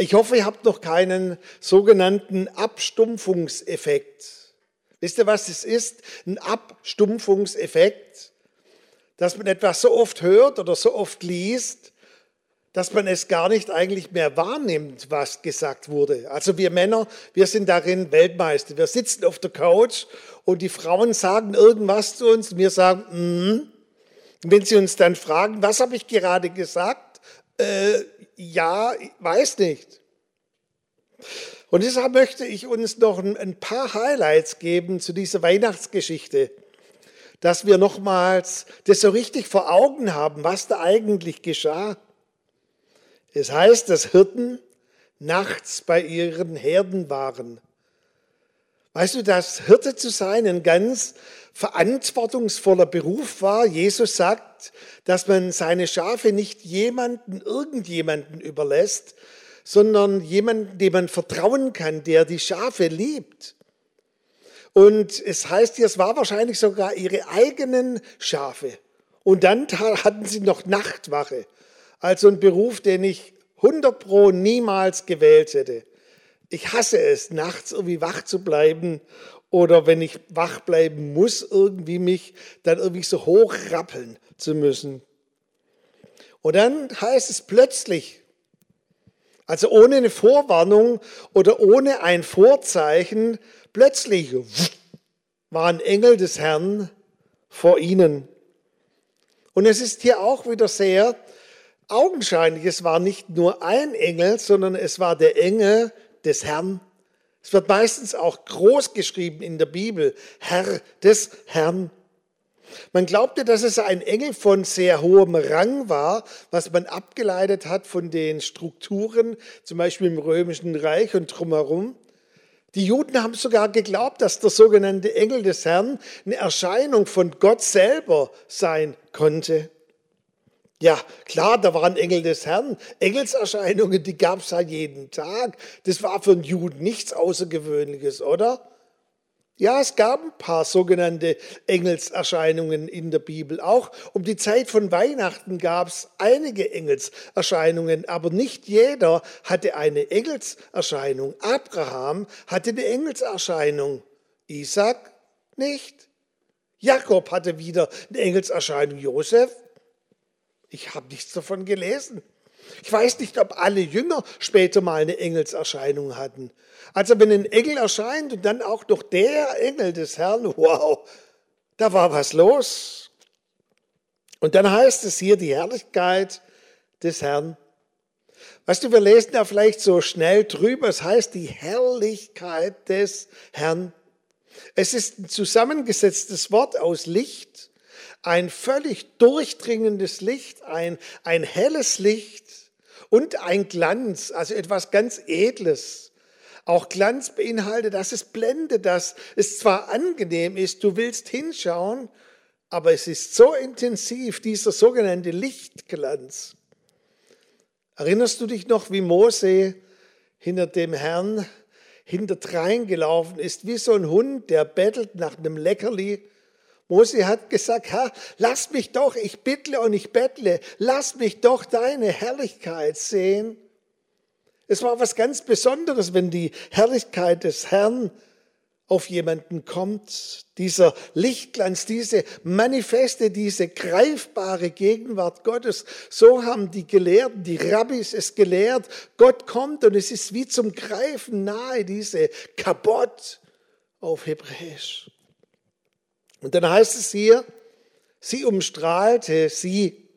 Ich hoffe, ihr habt noch keinen sogenannten Abstumpfungseffekt. Wisst ihr, was es ist? Ein Abstumpfungseffekt, dass man etwas so oft hört oder so oft liest, dass man es gar nicht eigentlich mehr wahrnimmt, was gesagt wurde. Also wir Männer, wir sind darin Weltmeister. Wir sitzen auf der Couch und die Frauen sagen irgendwas zu uns und wir sagen, mm. wenn sie uns dann fragen, was habe ich gerade gesagt? Äh, ja, weiß nicht. Und deshalb möchte ich uns noch ein paar Highlights geben zu dieser Weihnachtsgeschichte, dass wir nochmals das so richtig vor Augen haben, was da eigentlich geschah. Es heißt, dass Hirten nachts bei ihren Herden waren. Weißt du, dass Hirte zu sein ein ganz verantwortungsvoller Beruf war? Jesus sagt, dass man seine Schafe nicht jemanden, irgendjemanden überlässt, sondern jemanden, dem man vertrauen kann, der die Schafe liebt. Und es heißt hier, es war wahrscheinlich sogar ihre eigenen Schafe. Und dann hatten sie noch Nachtwache. Also ein Beruf, den ich 100 pro niemals gewählt hätte. Ich hasse es, nachts irgendwie wach zu bleiben oder wenn ich wach bleiben muss, irgendwie mich dann irgendwie so hochrappeln zu müssen. Und dann heißt es plötzlich, also ohne eine Vorwarnung oder ohne ein Vorzeichen, plötzlich war ein Engel des Herrn vor ihnen. Und es ist hier auch wieder sehr augenscheinlich, es war nicht nur ein Engel, sondern es war der Engel des Herrn. Es wird meistens auch groß geschrieben in der Bibel, Herr des Herrn. Man glaubte, dass es ein Engel von sehr hohem Rang war, was man abgeleitet hat von den Strukturen, zum Beispiel im römischen Reich und drumherum. Die Juden haben sogar geglaubt, dass der sogenannte Engel des Herrn eine Erscheinung von Gott selber sein konnte. Ja, klar, da waren Engel des Herrn. Engelserscheinungen, die gab es halt jeden Tag. Das war für einen Juden nichts Außergewöhnliches, oder? Ja, es gab ein paar sogenannte Engelserscheinungen in der Bibel. Auch um die Zeit von Weihnachten gab es einige Engelserscheinungen, aber nicht jeder hatte eine Engelserscheinung. Abraham hatte eine Engelserscheinung, Isaac nicht. Jakob hatte wieder eine Engelserscheinung, Josef ich habe nichts davon gelesen. Ich weiß nicht, ob alle Jünger später mal eine Engelserscheinung hatten. Also wenn ein Engel erscheint und dann auch noch der Engel des Herrn, wow, da war was los. Und dann heißt es hier die Herrlichkeit des Herrn. Weißt du, wir lesen da vielleicht so schnell drüber, es heißt die Herrlichkeit des Herrn. Es ist ein zusammengesetztes Wort aus Licht ein völlig durchdringendes Licht, ein, ein helles Licht und ein Glanz, also etwas ganz Edles. Auch Glanz beinhaltet, dass es blendet, dass es zwar angenehm ist, du willst hinschauen, aber es ist so intensiv, dieser sogenannte Lichtglanz. Erinnerst du dich noch, wie Mose hinter dem Herrn hinterdrein gelaufen ist, wie so ein Hund, der bettelt nach einem Leckerli Mose hat gesagt, Herr, lass mich doch, ich bittle und ich bettle, lass mich doch deine Herrlichkeit sehen. Es war was ganz Besonderes, wenn die Herrlichkeit des Herrn auf jemanden kommt. Dieser Lichtglanz, diese Manifeste, diese greifbare Gegenwart Gottes. So haben die Gelehrten, die Rabbis es gelehrt. Gott kommt und es ist wie zum Greifen nahe, diese Kabot auf Hebräisch. Und dann heißt es hier, sie umstrahlte sie.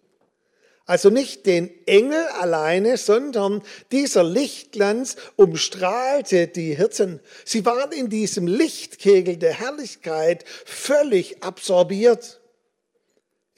Also nicht den Engel alleine, sondern dieser Lichtglanz umstrahlte die Hirten. Sie waren in diesem Lichtkegel der Herrlichkeit völlig absorbiert.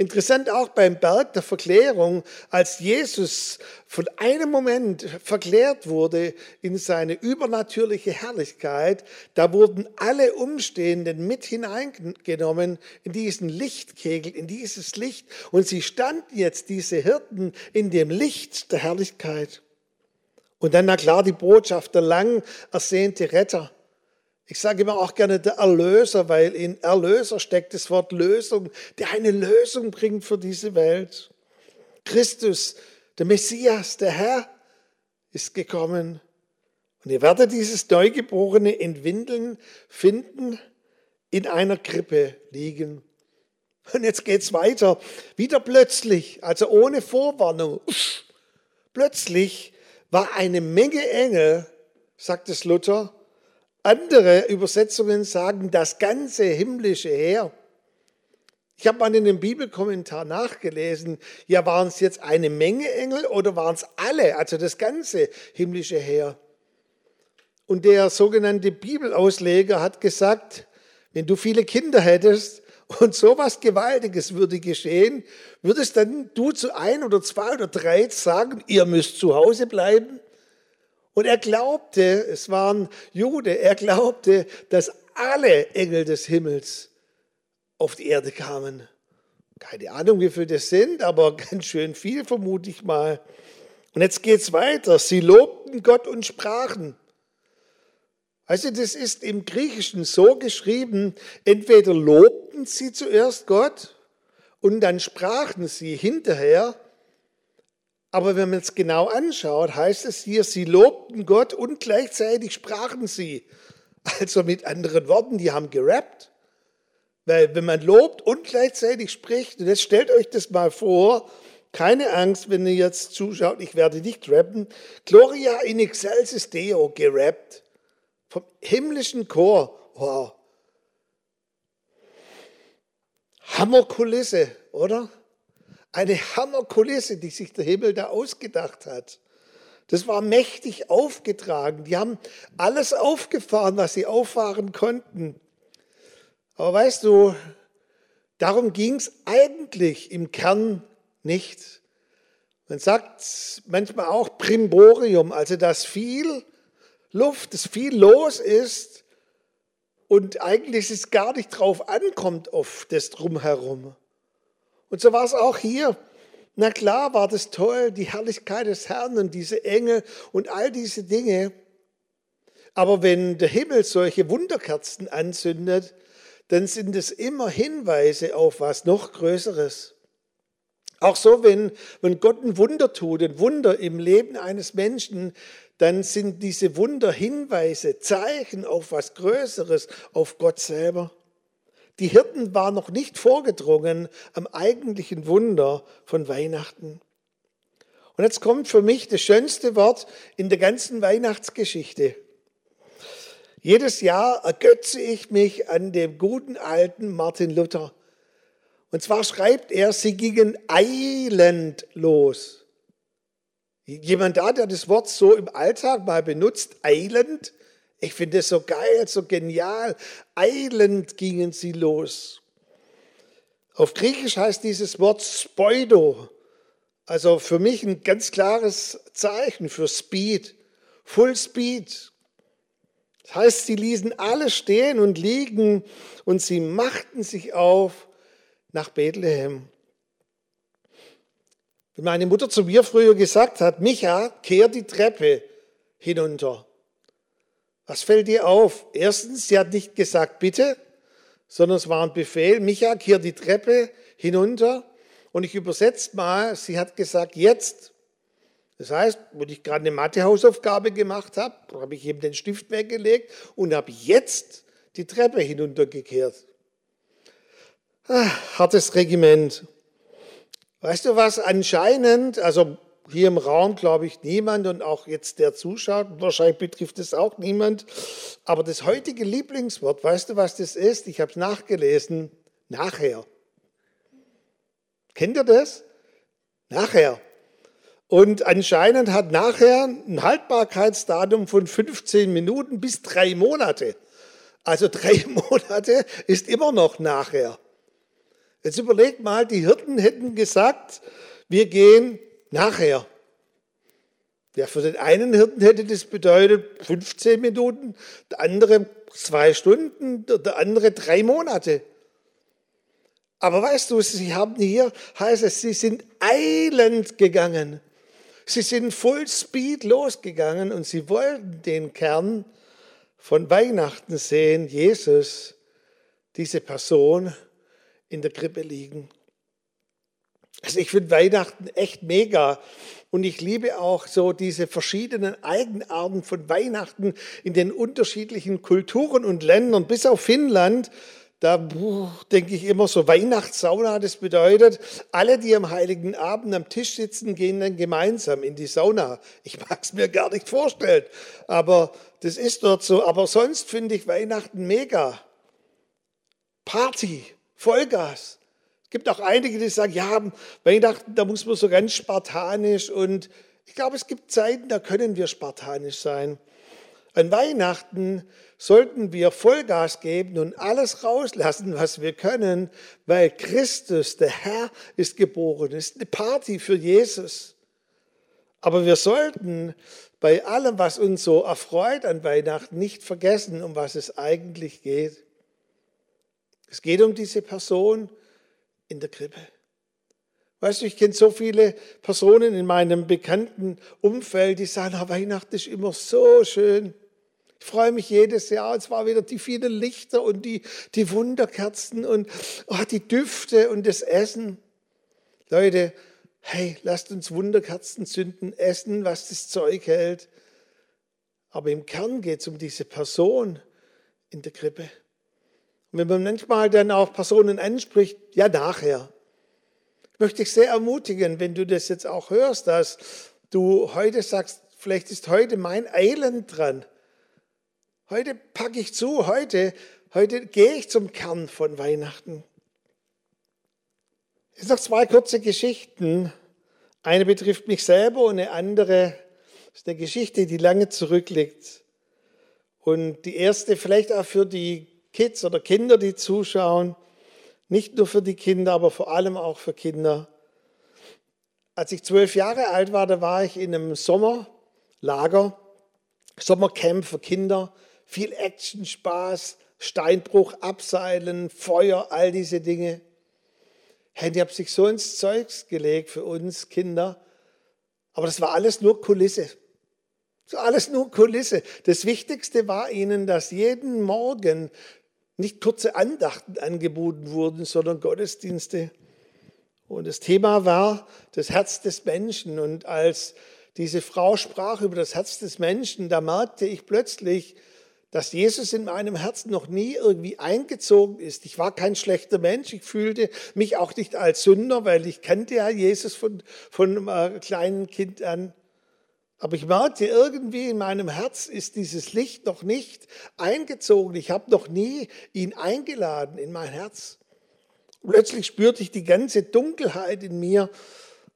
Interessant auch beim Berg der Verklärung, als Jesus von einem Moment verklärt wurde in seine übernatürliche Herrlichkeit, da wurden alle Umstehenden mit hineingenommen in diesen Lichtkegel, in dieses Licht. Und sie standen jetzt, diese Hirten, in dem Licht der Herrlichkeit. Und dann, na klar, die Botschaft, der lang ersehnte Retter. Ich sage immer auch gerne der Erlöser, weil in Erlöser steckt das Wort Lösung, der eine Lösung bringt für diese Welt. Christus, der Messias, der Herr. ist gekommen. Und ihr werdet dieses Neugeborene in Windeln finden, in einer Krippe liegen. Und jetzt geht's weiter. Wieder plötzlich, also ohne Vorwarnung. Plötzlich war eine Menge Engel, sagt es Luther. Andere Übersetzungen sagen das ganze himmlische Heer. Ich habe mal in dem Bibelkommentar nachgelesen, ja, waren es jetzt eine Menge Engel oder waren es alle, also das ganze himmlische Heer? Und der sogenannte Bibelausleger hat gesagt, wenn du viele Kinder hättest und sowas Gewaltiges würde geschehen, würdest dann du zu ein oder zwei oder drei sagen, ihr müsst zu Hause bleiben? Und er glaubte, es waren Jude, er glaubte, dass alle Engel des Himmels auf die Erde kamen. Keine Ahnung, wie viele das sind, aber ganz schön viel, vermute ich mal. Und jetzt geht es weiter. Sie lobten Gott und sprachen. Also das ist im Griechischen so geschrieben, entweder lobten sie zuerst Gott und dann sprachen sie hinterher. Aber wenn man es genau anschaut, heißt es hier, sie lobten Gott und gleichzeitig sprachen sie. Also mit anderen Worten, die haben gerappt. Weil wenn man lobt und gleichzeitig spricht, und jetzt stellt euch das mal vor, keine Angst, wenn ihr jetzt zuschaut, ich werde nicht rappen. Gloria in excelsis Deo gerappt. Vom himmlischen Chor. Wow. Hammerkulisse, oder? Eine Hammerkulisse, die sich der Himmel da ausgedacht hat. Das war mächtig aufgetragen. Die haben alles aufgefahren, was sie auffahren konnten. Aber weißt du, darum ging es eigentlich im Kern nicht. Man sagt manchmal auch Primborium, also dass viel Luft, dass viel los ist und eigentlich es gar nicht drauf ankommt auf das Drumherum. Und so war es auch hier. Na klar war das toll, die Herrlichkeit des Herrn und diese Engel und all diese Dinge. Aber wenn der Himmel solche Wunderkerzen anzündet, dann sind es immer Hinweise auf was noch Größeres. Auch so, wenn, wenn Gott ein Wunder tut, ein Wunder im Leben eines Menschen, dann sind diese Wunder Hinweise, Zeichen auf was Größeres, auf Gott selber. Die Hirten waren noch nicht vorgedrungen am eigentlichen Wunder von Weihnachten. Und jetzt kommt für mich das schönste Wort in der ganzen Weihnachtsgeschichte. Jedes Jahr ergötze ich mich an dem guten alten Martin Luther. Und zwar schreibt er, sie gingen eilend los. Jemand da, der das Wort so im Alltag mal benutzt, eilend, ich finde es so geil, so genial. Eilend gingen sie los. Auf Griechisch heißt dieses Wort Spoido. Also für mich ein ganz klares Zeichen für Speed. Full Speed. Das heißt, sie ließen alle stehen und liegen und sie machten sich auf nach Bethlehem. Wie meine Mutter zu mir früher gesagt hat, Micha, kehr die Treppe hinunter. Was fällt dir auf? Erstens, sie hat nicht gesagt, bitte, sondern es war ein Befehl, Micha, kehr die Treppe hinunter. Und ich übersetze mal, sie hat gesagt, jetzt. Das heißt, wenn ich gerade eine Mathehausaufgabe gemacht habe, habe ich eben den Stift weggelegt und habe jetzt die Treppe hinuntergekehrt. Ach, hartes Regiment. Weißt du was? Anscheinend, also hier im Raum glaube ich niemand und auch jetzt der zuschaut, wahrscheinlich betrifft es auch niemand. Aber das heutige Lieblingswort, weißt du, was das ist? Ich habe es nachgelesen. Nachher. Kennt ihr das? Nachher. Und anscheinend hat nachher ein Haltbarkeitsdatum von 15 Minuten bis drei Monate. Also drei Monate ist immer noch nachher. Jetzt überlegt mal, die Hirten hätten gesagt, wir gehen nachher. Ja, für den einen Hirten hätte das bedeutet 15 Minuten, der andere zwei Stunden, der andere drei Monate. Aber weißt du, sie haben hier, heißt es, sie sind eilend gegangen. Sie sind Full Speed losgegangen und sie wollten den Kern von Weihnachten sehen, Jesus, diese Person in der Krippe liegen. Also ich finde Weihnachten echt mega. Und ich liebe auch so diese verschiedenen Eigenarten von Weihnachten in den unterschiedlichen Kulturen und Ländern, bis auf Finnland. Da denke ich immer so Weihnachtssauna, das bedeutet, alle, die am heiligen Abend am Tisch sitzen, gehen dann gemeinsam in die Sauna. Ich mag es mir gar nicht vorstellen, aber das ist dort so. Aber sonst finde ich Weihnachten mega. Party, Vollgas. Gibt auch einige, die sagen, ja, Weihnachten, da muss man so ganz spartanisch und ich glaube, es gibt Zeiten, da können wir spartanisch sein. An Weihnachten sollten wir Vollgas geben und alles rauslassen, was wir können, weil Christus, der Herr, ist geboren. Es ist eine Party für Jesus. Aber wir sollten bei allem, was uns so erfreut an Weihnachten, nicht vergessen, um was es eigentlich geht. Es geht um diese Person in der Krippe. Weißt du, ich kenne so viele Personen in meinem bekannten Umfeld, die sagen, oh, Weihnachten ist immer so schön. Ich freue mich jedes Jahr. Es war wieder die vielen Lichter und die, die Wunderkerzen und oh, die Düfte und das Essen. Leute, hey, lasst uns Wunderkerzen zünden, essen, was das Zeug hält. Aber im Kern geht es um diese Person in der Krippe. Und wenn man manchmal dann auch Personen anspricht, ja nachher. Ich möchte dich sehr ermutigen, wenn du das jetzt auch hörst, dass du heute sagst, vielleicht ist heute mein Elend dran. Heute packe ich zu, heute, heute gehe ich zum Kern von Weihnachten. Es sind noch zwei kurze Geschichten. Eine betrifft mich selber und eine andere ist eine Geschichte, die lange zurückliegt. Und die erste vielleicht auch für die Kids oder Kinder, die zuschauen. Nicht nur für die Kinder, aber vor allem auch für Kinder. Als ich zwölf Jahre alt war, da war ich in einem Sommerlager, Sommercamp für Kinder. Viel Action, Spaß, Steinbruch, Abseilen, Feuer, all diese Dinge. Hey, die haben sich so ins Zeugs gelegt für uns Kinder. Aber das war alles nur Kulisse. So alles nur Kulisse. Das Wichtigste war ihnen, dass jeden Morgen nicht kurze Andachten angeboten wurden, sondern Gottesdienste. Und das Thema war das Herz des Menschen. Und als diese Frau sprach über das Herz des Menschen, da merkte ich plötzlich, dass Jesus in meinem Herzen noch nie irgendwie eingezogen ist. Ich war kein schlechter Mensch. Ich fühlte mich auch nicht als Sünder, weil ich kannte ja Jesus von, von einem äh, kleinen Kind an. Aber ich merkte irgendwie in meinem Herz ist dieses Licht noch nicht eingezogen. Ich habe noch nie ihn eingeladen in mein Herz. plötzlich spürte ich die ganze Dunkelheit in mir.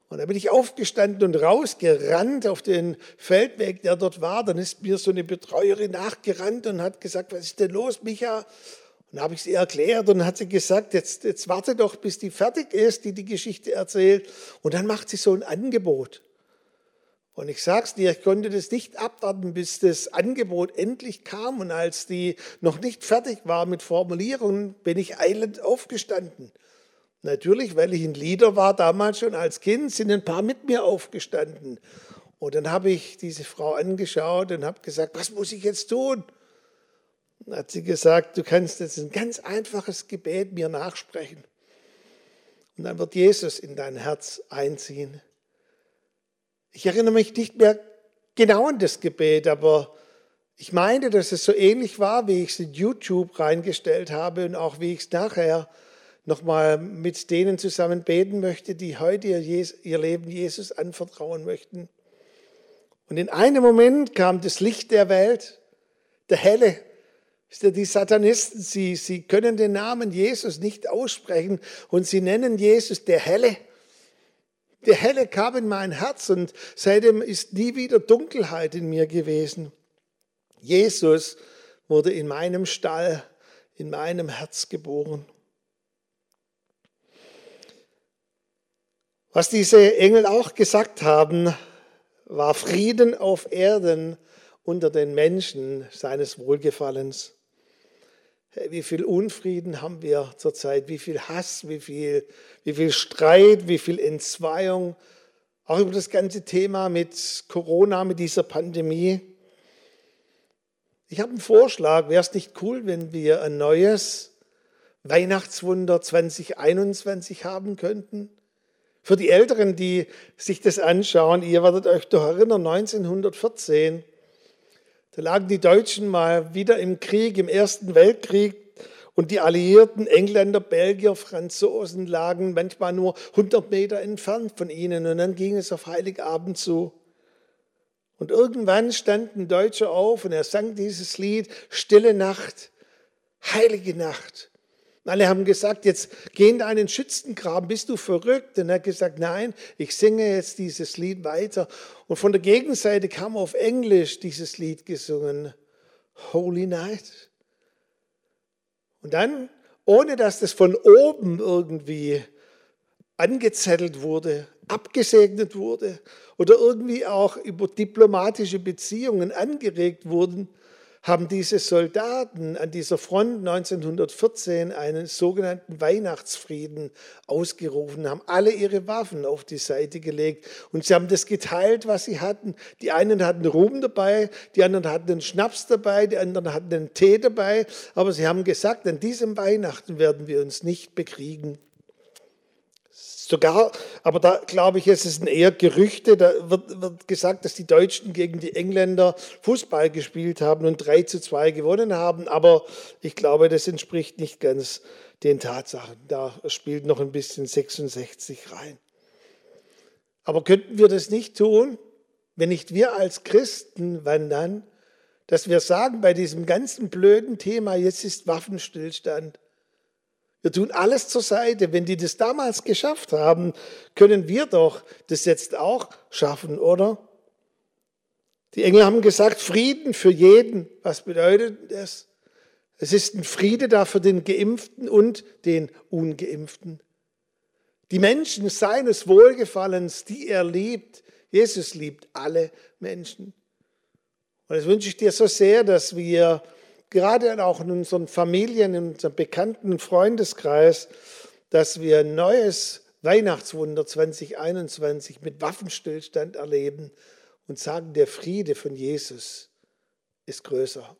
Und da bin ich aufgestanden und rausgerannt auf den Feldweg, der dort war. Dann ist mir so eine Betreuerin nachgerannt und hat gesagt, was ist denn los, Micha? Und dann habe ich sie erklärt und hat sie gesagt, jetzt, jetzt warte doch, bis die fertig ist, die die Geschichte erzählt. Und dann macht sie so ein Angebot. Und ich sag's dir, ich konnte das nicht abwarten, bis das Angebot endlich kam. Und als die noch nicht fertig war mit Formulierungen, bin ich eilend aufgestanden. Natürlich, weil ich ein Leader war damals schon als Kind, sind ein paar mit mir aufgestanden. Und dann habe ich diese Frau angeschaut und habe gesagt, was muss ich jetzt tun? Dann hat sie gesagt, du kannst jetzt ein ganz einfaches Gebet mir nachsprechen. Und dann wird Jesus in dein Herz einziehen. Ich erinnere mich nicht mehr genau an das Gebet, aber ich meine, dass es so ähnlich war, wie ich es in YouTube reingestellt habe und auch wie ich es nachher nochmal mit denen zusammen beten möchte, die heute ihr Leben Jesus anvertrauen möchten. Und in einem Moment kam das Licht der Welt, der Helle. Die Satanisten, sie, sie können den Namen Jesus nicht aussprechen und sie nennen Jesus der Helle. Der Helle kam in mein Herz und seitdem ist nie wieder Dunkelheit in mir gewesen. Jesus wurde in meinem Stall, in meinem Herz geboren. Was diese Engel auch gesagt haben, war Frieden auf Erden unter den Menschen seines Wohlgefallens wie viel Unfrieden haben wir zurzeit, wie viel Hass, wie viel, wie viel Streit, wie viel Entzweiung, auch über das ganze Thema mit Corona, mit dieser Pandemie. Ich habe einen Vorschlag, wäre es nicht cool, wenn wir ein neues Weihnachtswunder 2021 haben könnten? Für die Älteren, die sich das anschauen, ihr werdet euch doch erinnern, 1914, da lagen die Deutschen mal wieder im Krieg, im Ersten Weltkrieg und die Alliierten, Engländer, Belgier, Franzosen lagen manchmal nur 100 Meter entfernt von ihnen und dann ging es auf Heiligabend zu. Und irgendwann stand ein Deutscher auf und er sang dieses Lied, Stille Nacht, heilige Nacht. Alle haben gesagt, jetzt geh in deinen Schützengraben, bist du verrückt? Und er hat gesagt, nein, ich singe jetzt dieses Lied weiter. Und von der Gegenseite kam auf Englisch dieses Lied gesungen, Holy Night. Und dann, ohne dass das von oben irgendwie angezettelt wurde, abgesegnet wurde oder irgendwie auch über diplomatische Beziehungen angeregt wurden, haben diese Soldaten an dieser Front 1914 einen sogenannten Weihnachtsfrieden ausgerufen, haben alle ihre Waffen auf die Seite gelegt und sie haben das geteilt, was sie hatten. Die einen hatten Ruhm dabei, die anderen hatten einen Schnaps dabei, die anderen hatten einen Tee dabei, aber sie haben gesagt, an diesem Weihnachten werden wir uns nicht bekriegen. Sogar, aber da glaube ich, es sind eher Gerüchte. Da wird, wird, gesagt, dass die Deutschen gegen die Engländer Fußball gespielt haben und 3 zu 2 gewonnen haben. Aber ich glaube, das entspricht nicht ganz den Tatsachen. Da spielt noch ein bisschen 66 rein. Aber könnten wir das nicht tun, wenn nicht wir als Christen wandern, dass wir sagen bei diesem ganzen blöden Thema, jetzt ist Waffenstillstand, wir tun alles zur Seite. Wenn die das damals geschafft haben, können wir doch das jetzt auch schaffen, oder? Die Engel haben gesagt, Frieden für jeden. Was bedeutet das? Es ist ein Friede da für den Geimpften und den Ungeimpften. Die Menschen seines Wohlgefallens, die er liebt. Jesus liebt alle Menschen. Und das wünsche ich dir so sehr, dass wir gerade auch in unseren Familien, in unserem bekannten Freundeskreis, dass wir ein neues Weihnachtswunder 2021 mit Waffenstillstand erleben und sagen, der Friede von Jesus ist größer